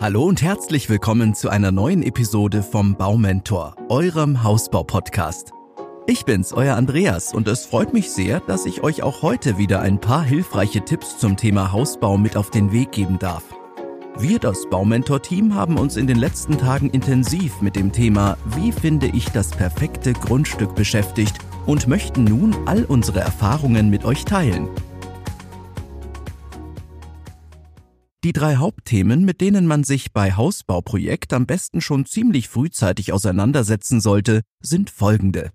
Hallo und herzlich willkommen zu einer neuen Episode vom Baumentor, eurem Hausbau-Podcast. Ich bin's, euer Andreas, und es freut mich sehr, dass ich euch auch heute wieder ein paar hilfreiche Tipps zum Thema Hausbau mit auf den Weg geben darf. Wir, das Baumentor-Team, haben uns in den letzten Tagen intensiv mit dem Thema Wie finde ich das perfekte Grundstück beschäftigt und möchten nun all unsere Erfahrungen mit euch teilen. Die drei Hauptthemen, mit denen man sich bei Hausbauprojekt am besten schon ziemlich frühzeitig auseinandersetzen sollte, sind folgende.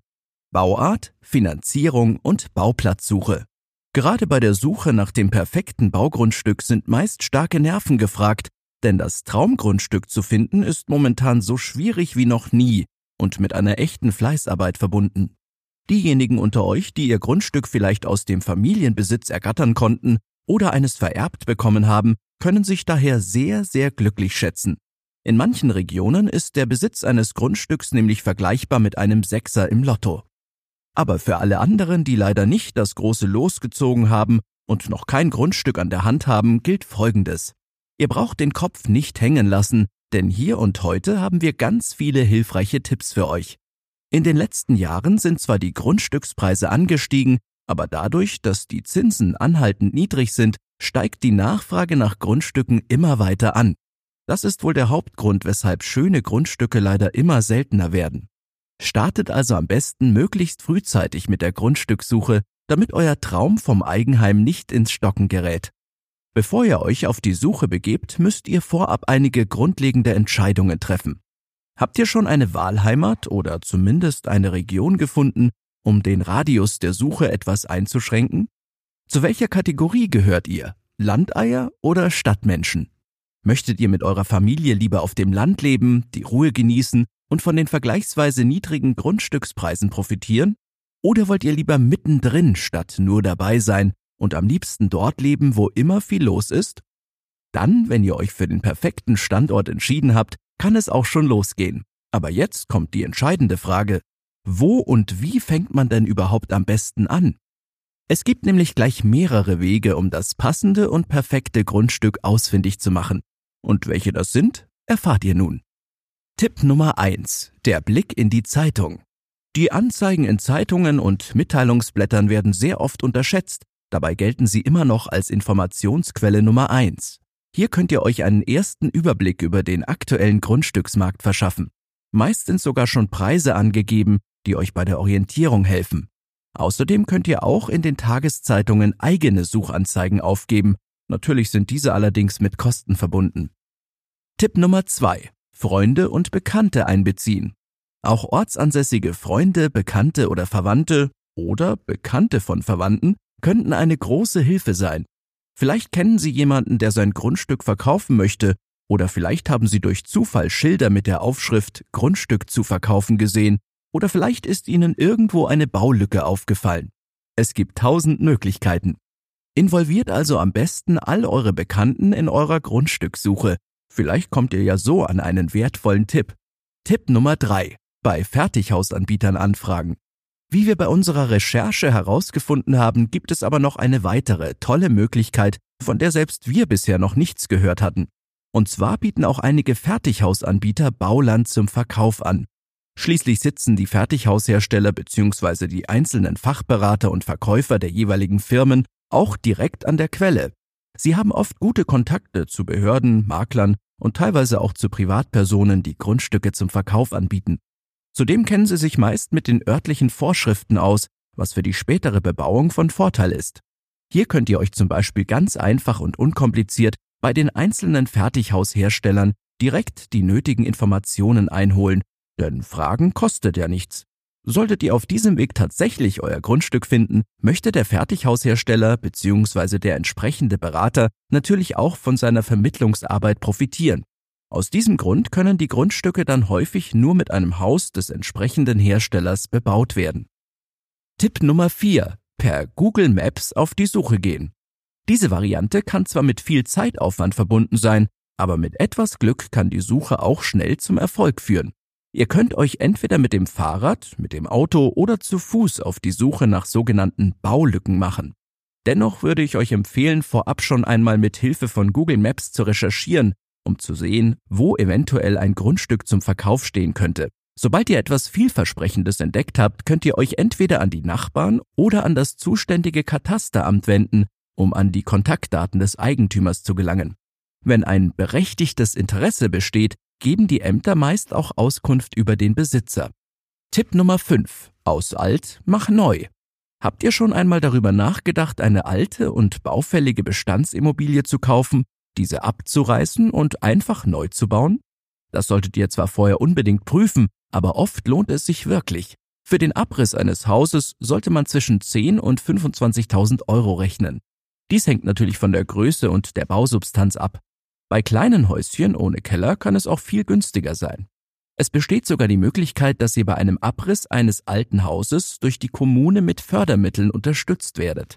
Bauart, Finanzierung und Bauplatzsuche. Gerade bei der Suche nach dem perfekten Baugrundstück sind meist starke Nerven gefragt, denn das Traumgrundstück zu finden ist momentan so schwierig wie noch nie und mit einer echten Fleißarbeit verbunden. Diejenigen unter euch, die ihr Grundstück vielleicht aus dem Familienbesitz ergattern konnten oder eines vererbt bekommen haben, können sich daher sehr, sehr glücklich schätzen. In manchen Regionen ist der Besitz eines Grundstücks nämlich vergleichbar mit einem Sechser im Lotto. Aber für alle anderen, die leider nicht das große Los gezogen haben und noch kein Grundstück an der Hand haben, gilt Folgendes. Ihr braucht den Kopf nicht hängen lassen, denn hier und heute haben wir ganz viele hilfreiche Tipps für euch. In den letzten Jahren sind zwar die Grundstückspreise angestiegen, aber dadurch, dass die Zinsen anhaltend niedrig sind, steigt die Nachfrage nach Grundstücken immer weiter an. Das ist wohl der Hauptgrund, weshalb schöne Grundstücke leider immer seltener werden. Startet also am besten möglichst frühzeitig mit der Grundstückssuche, damit euer Traum vom Eigenheim nicht ins Stocken gerät. Bevor ihr euch auf die Suche begebt, müsst ihr vorab einige grundlegende Entscheidungen treffen. Habt ihr schon eine Wahlheimat oder zumindest eine Region gefunden, um den Radius der Suche etwas einzuschränken? Zu welcher Kategorie gehört ihr? Landeier oder Stadtmenschen? Möchtet ihr mit eurer Familie lieber auf dem Land leben, die Ruhe genießen und von den vergleichsweise niedrigen Grundstückspreisen profitieren? Oder wollt ihr lieber mittendrin statt nur dabei sein und am liebsten dort leben, wo immer viel los ist? Dann, wenn ihr euch für den perfekten Standort entschieden habt, kann es auch schon losgehen. Aber jetzt kommt die entscheidende Frage. Wo und wie fängt man denn überhaupt am besten an? Es gibt nämlich gleich mehrere Wege, um das passende und perfekte Grundstück ausfindig zu machen. Und welche das sind, erfahrt ihr nun. Tipp Nummer eins: Der Blick in die Zeitung. Die Anzeigen in Zeitungen und Mitteilungsblättern werden sehr oft unterschätzt, dabei gelten sie immer noch als Informationsquelle Nummer eins. Hier könnt ihr euch einen ersten Überblick über den aktuellen Grundstücksmarkt verschaffen. Meist sind sogar schon Preise angegeben, die euch bei der Orientierung helfen. Außerdem könnt ihr auch in den Tageszeitungen eigene Suchanzeigen aufgeben. Natürlich sind diese allerdings mit Kosten verbunden. Tipp Nummer zwei: Freunde und Bekannte einbeziehen. Auch ortsansässige Freunde, Bekannte oder Verwandte oder Bekannte von Verwandten könnten eine große Hilfe sein. Vielleicht kennen Sie jemanden, der sein Grundstück verkaufen möchte, oder vielleicht haben Sie durch Zufall Schilder mit der Aufschrift Grundstück zu verkaufen gesehen oder vielleicht ist Ihnen irgendwo eine Baulücke aufgefallen. Es gibt tausend Möglichkeiten. Involviert also am besten all eure Bekannten in eurer Grundstückssuche. Vielleicht kommt ihr ja so an einen wertvollen Tipp. Tipp Nummer drei: Bei Fertighausanbietern anfragen. Wie wir bei unserer Recherche herausgefunden haben, gibt es aber noch eine weitere tolle Möglichkeit, von der selbst wir bisher noch nichts gehört hatten. Und zwar bieten auch einige Fertighausanbieter Bauland zum Verkauf an. Schließlich sitzen die Fertighaushersteller bzw. die einzelnen Fachberater und Verkäufer der jeweiligen Firmen auch direkt an der Quelle. Sie haben oft gute Kontakte zu Behörden, Maklern und teilweise auch zu Privatpersonen, die Grundstücke zum Verkauf anbieten. Zudem kennen sie sich meist mit den örtlichen Vorschriften aus, was für die spätere Bebauung von Vorteil ist. Hier könnt ihr euch zum Beispiel ganz einfach und unkompliziert bei den einzelnen Fertighausherstellern direkt die nötigen Informationen einholen denn Fragen kostet ja nichts. Solltet ihr auf diesem Weg tatsächlich euer Grundstück finden, möchte der Fertighaushersteller bzw. der entsprechende Berater natürlich auch von seiner Vermittlungsarbeit profitieren. Aus diesem Grund können die Grundstücke dann häufig nur mit einem Haus des entsprechenden Herstellers bebaut werden. Tipp Nummer 4. Per Google Maps auf die Suche gehen. Diese Variante kann zwar mit viel Zeitaufwand verbunden sein, aber mit etwas Glück kann die Suche auch schnell zum Erfolg führen. Ihr könnt euch entweder mit dem Fahrrad, mit dem Auto oder zu Fuß auf die Suche nach sogenannten Baulücken machen. Dennoch würde ich euch empfehlen, vorab schon einmal mit Hilfe von Google Maps zu recherchieren, um zu sehen, wo eventuell ein Grundstück zum Verkauf stehen könnte. Sobald ihr etwas vielversprechendes entdeckt habt, könnt ihr euch entweder an die Nachbarn oder an das zuständige Katasteramt wenden, um an die Kontaktdaten des Eigentümers zu gelangen. Wenn ein berechtigtes Interesse besteht, geben die Ämter meist auch Auskunft über den Besitzer. Tipp Nummer 5. Aus alt, mach neu. Habt ihr schon einmal darüber nachgedacht, eine alte und baufällige Bestandsimmobilie zu kaufen, diese abzureißen und einfach neu zu bauen? Das solltet ihr zwar vorher unbedingt prüfen, aber oft lohnt es sich wirklich. Für den Abriss eines Hauses sollte man zwischen 10 und 25.000 Euro rechnen. Dies hängt natürlich von der Größe und der Bausubstanz ab. Bei kleinen Häuschen ohne Keller kann es auch viel günstiger sein. Es besteht sogar die Möglichkeit, dass ihr bei einem Abriss eines alten Hauses durch die Kommune mit Fördermitteln unterstützt werdet.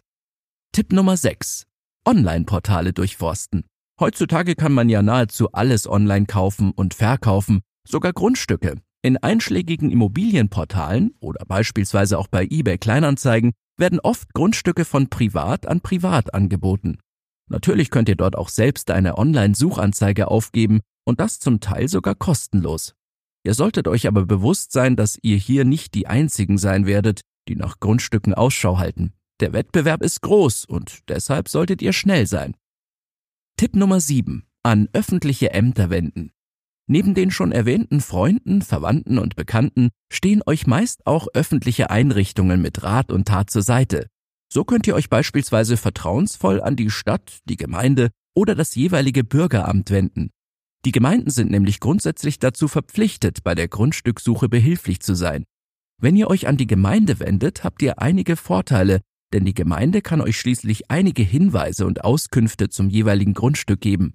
Tipp Nummer 6. Online-Portale durchforsten. Heutzutage kann man ja nahezu alles online kaufen und verkaufen, sogar Grundstücke. In einschlägigen Immobilienportalen oder beispielsweise auch bei eBay Kleinanzeigen werden oft Grundstücke von privat an privat angeboten. Natürlich könnt ihr dort auch selbst eine Online-Suchanzeige aufgeben und das zum Teil sogar kostenlos. Ihr solltet euch aber bewusst sein, dass ihr hier nicht die einzigen sein werdet, die nach Grundstücken Ausschau halten. Der Wettbewerb ist groß und deshalb solltet ihr schnell sein. Tipp Nummer 7. An öffentliche Ämter wenden. Neben den schon erwähnten Freunden, Verwandten und Bekannten stehen euch meist auch öffentliche Einrichtungen mit Rat und Tat zur Seite. So könnt ihr euch beispielsweise vertrauensvoll an die Stadt, die Gemeinde oder das jeweilige Bürgeramt wenden. Die Gemeinden sind nämlich grundsätzlich dazu verpflichtet, bei der Grundstückssuche behilflich zu sein. Wenn ihr euch an die Gemeinde wendet, habt ihr einige Vorteile, denn die Gemeinde kann euch schließlich einige Hinweise und Auskünfte zum jeweiligen Grundstück geben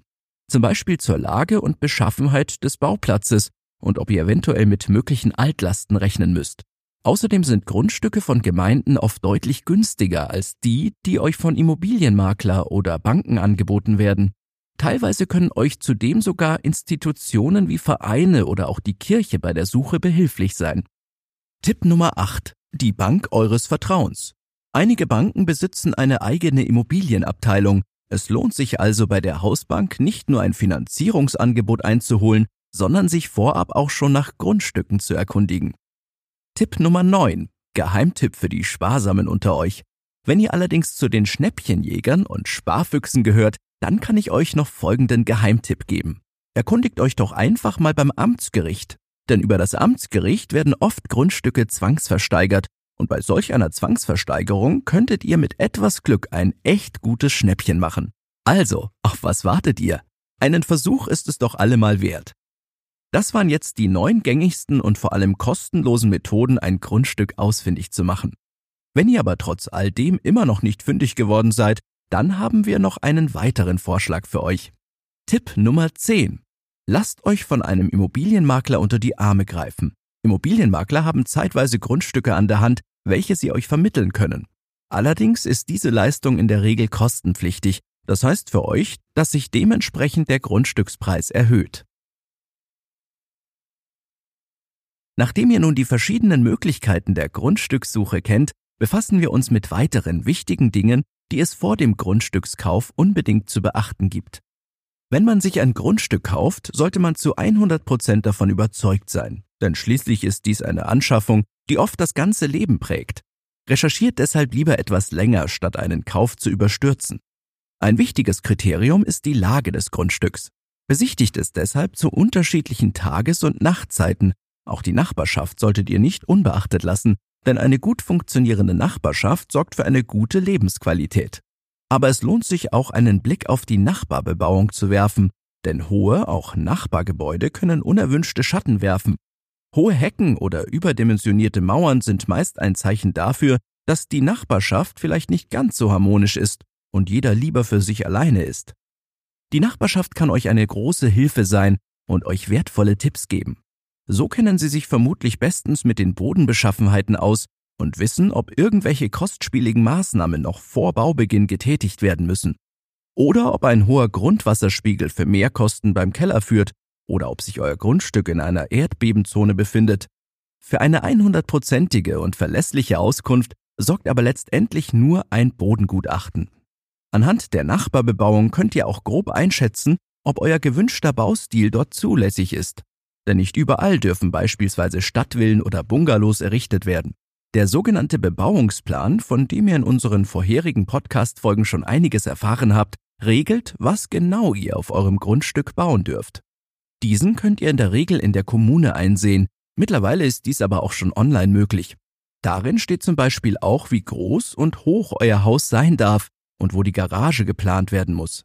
zum Beispiel zur Lage und Beschaffenheit des Bauplatzes und ob ihr eventuell mit möglichen Altlasten rechnen müsst. Außerdem sind Grundstücke von Gemeinden oft deutlich günstiger als die, die euch von Immobilienmakler oder Banken angeboten werden. Teilweise können euch zudem sogar Institutionen wie Vereine oder auch die Kirche bei der Suche behilflich sein. Tipp Nummer 8. Die Bank eures Vertrauens. Einige Banken besitzen eine eigene Immobilienabteilung, es lohnt sich also bei der Hausbank nicht nur ein Finanzierungsangebot einzuholen, sondern sich vorab auch schon nach Grundstücken zu erkundigen. Tipp Nummer 9. Geheimtipp für die Sparsamen unter euch. Wenn ihr allerdings zu den Schnäppchenjägern und Sparfüchsen gehört, dann kann ich euch noch folgenden Geheimtipp geben. Erkundigt euch doch einfach mal beim Amtsgericht. Denn über das Amtsgericht werden oft Grundstücke zwangsversteigert und bei solch einer Zwangsversteigerung könntet ihr mit etwas Glück ein echt gutes Schnäppchen machen. Also, auf was wartet ihr? Einen Versuch ist es doch allemal wert. Das waren jetzt die neun gängigsten und vor allem kostenlosen Methoden, ein Grundstück ausfindig zu machen. Wenn ihr aber trotz all dem immer noch nicht fündig geworden seid, dann haben wir noch einen weiteren Vorschlag für euch. Tipp Nummer 10. Lasst euch von einem Immobilienmakler unter die Arme greifen. Immobilienmakler haben zeitweise Grundstücke an der Hand, welche sie euch vermitteln können. Allerdings ist diese Leistung in der Regel kostenpflichtig, das heißt für euch, dass sich dementsprechend der Grundstückspreis erhöht. Nachdem ihr nun die verschiedenen Möglichkeiten der Grundstückssuche kennt, befassen wir uns mit weiteren wichtigen Dingen, die es vor dem Grundstückskauf unbedingt zu beachten gibt. Wenn man sich ein Grundstück kauft, sollte man zu 100 Prozent davon überzeugt sein, denn schließlich ist dies eine Anschaffung, die oft das ganze Leben prägt. Recherchiert deshalb lieber etwas länger, statt einen Kauf zu überstürzen. Ein wichtiges Kriterium ist die Lage des Grundstücks. Besichtigt es deshalb zu unterschiedlichen Tages- und Nachtzeiten. Auch die Nachbarschaft solltet ihr nicht unbeachtet lassen, denn eine gut funktionierende Nachbarschaft sorgt für eine gute Lebensqualität aber es lohnt sich auch einen Blick auf die Nachbarbebauung zu werfen, denn hohe, auch Nachbargebäude können unerwünschte Schatten werfen. Hohe Hecken oder überdimensionierte Mauern sind meist ein Zeichen dafür, dass die Nachbarschaft vielleicht nicht ganz so harmonisch ist und jeder lieber für sich alleine ist. Die Nachbarschaft kann euch eine große Hilfe sein und euch wertvolle Tipps geben. So kennen sie sich vermutlich bestens mit den Bodenbeschaffenheiten aus und wissen, ob irgendwelche kostspieligen Maßnahmen noch vor Baubeginn getätigt werden müssen. Oder ob ein hoher Grundwasserspiegel für Mehrkosten beim Keller führt oder ob sich euer Grundstück in einer Erdbebenzone befindet. Für eine 100%ige und verlässliche Auskunft sorgt aber letztendlich nur ein Bodengutachten. Anhand der Nachbarbebauung könnt ihr auch grob einschätzen, ob euer gewünschter Baustil dort zulässig ist. Denn nicht überall dürfen beispielsweise Stadtvillen oder Bungalows errichtet werden. Der sogenannte Bebauungsplan, von dem ihr in unseren vorherigen Podcast-Folgen schon einiges erfahren habt, regelt, was genau ihr auf eurem Grundstück bauen dürft. Diesen könnt ihr in der Regel in der Kommune einsehen. Mittlerweile ist dies aber auch schon online möglich. Darin steht zum Beispiel auch, wie groß und hoch euer Haus sein darf und wo die Garage geplant werden muss.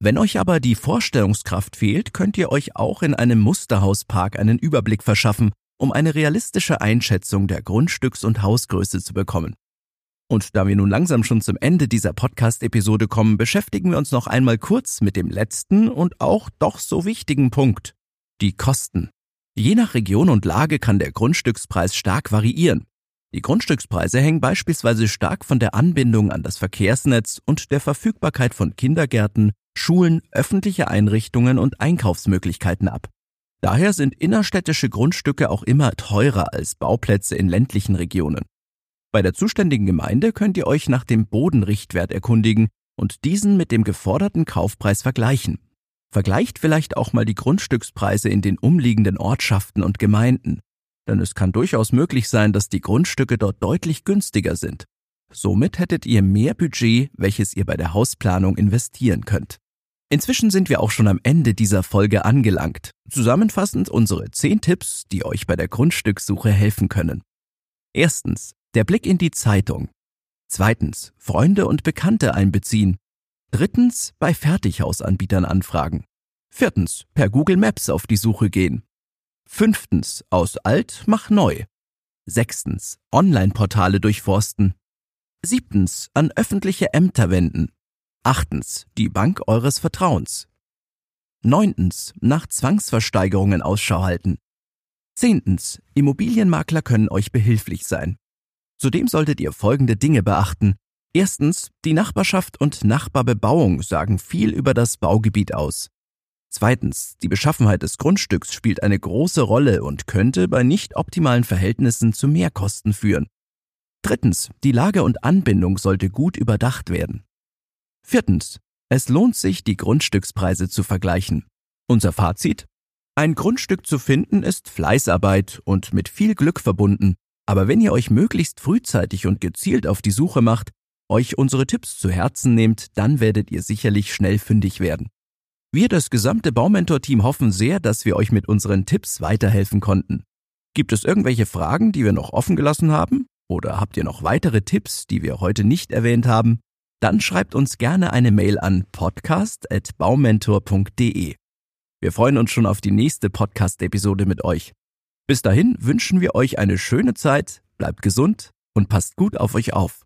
Wenn euch aber die Vorstellungskraft fehlt, könnt ihr euch auch in einem Musterhauspark einen Überblick verschaffen, um eine realistische Einschätzung der Grundstücks- und Hausgröße zu bekommen. Und da wir nun langsam schon zum Ende dieser Podcast-Episode kommen, beschäftigen wir uns noch einmal kurz mit dem letzten und auch doch so wichtigen Punkt. Die Kosten. Je nach Region und Lage kann der Grundstückspreis stark variieren. Die Grundstückspreise hängen beispielsweise stark von der Anbindung an das Verkehrsnetz und der Verfügbarkeit von Kindergärten, Schulen, öffentliche Einrichtungen und Einkaufsmöglichkeiten ab. Daher sind innerstädtische Grundstücke auch immer teurer als Bauplätze in ländlichen Regionen. Bei der zuständigen Gemeinde könnt ihr euch nach dem Bodenrichtwert erkundigen und diesen mit dem geforderten Kaufpreis vergleichen. Vergleicht vielleicht auch mal die Grundstückspreise in den umliegenden Ortschaften und Gemeinden, denn es kann durchaus möglich sein, dass die Grundstücke dort deutlich günstiger sind. Somit hättet ihr mehr Budget, welches ihr bei der Hausplanung investieren könnt. Inzwischen sind wir auch schon am Ende dieser Folge angelangt. Zusammenfassend unsere 10 Tipps, die euch bei der Grundstückssuche helfen können. Erstens, der Blick in die Zeitung. Zweitens, Freunde und Bekannte einbeziehen. Drittens, bei Fertighausanbietern anfragen. Viertens, per Google Maps auf die Suche gehen. Fünftens, aus alt mach neu. Sechstens, Online-Portale durchforsten. Siebtens, an öffentliche Ämter wenden. Achtens, die Bank eures Vertrauens. Neuntens, nach Zwangsversteigerungen Ausschau halten. Zehntens, Immobilienmakler können euch behilflich sein. Zudem solltet ihr folgende Dinge beachten. Erstens, die Nachbarschaft und Nachbarbebauung sagen viel über das Baugebiet aus. Zweitens, die Beschaffenheit des Grundstücks spielt eine große Rolle und könnte bei nicht optimalen Verhältnissen zu Mehrkosten führen. Drittens, die Lage und Anbindung sollte gut überdacht werden. Viertens. Es lohnt sich, die Grundstückspreise zu vergleichen. Unser Fazit? Ein Grundstück zu finden ist Fleißarbeit und mit viel Glück verbunden. Aber wenn ihr euch möglichst frühzeitig und gezielt auf die Suche macht, euch unsere Tipps zu Herzen nehmt, dann werdet ihr sicherlich schnell fündig werden. Wir, das gesamte Baumentor-Team, hoffen sehr, dass wir euch mit unseren Tipps weiterhelfen konnten. Gibt es irgendwelche Fragen, die wir noch offen gelassen haben? Oder habt ihr noch weitere Tipps, die wir heute nicht erwähnt haben? Dann schreibt uns gerne eine Mail an podcast.baumentor.de. Wir freuen uns schon auf die nächste Podcast-Episode mit euch. Bis dahin wünschen wir euch eine schöne Zeit, bleibt gesund und passt gut auf euch auf.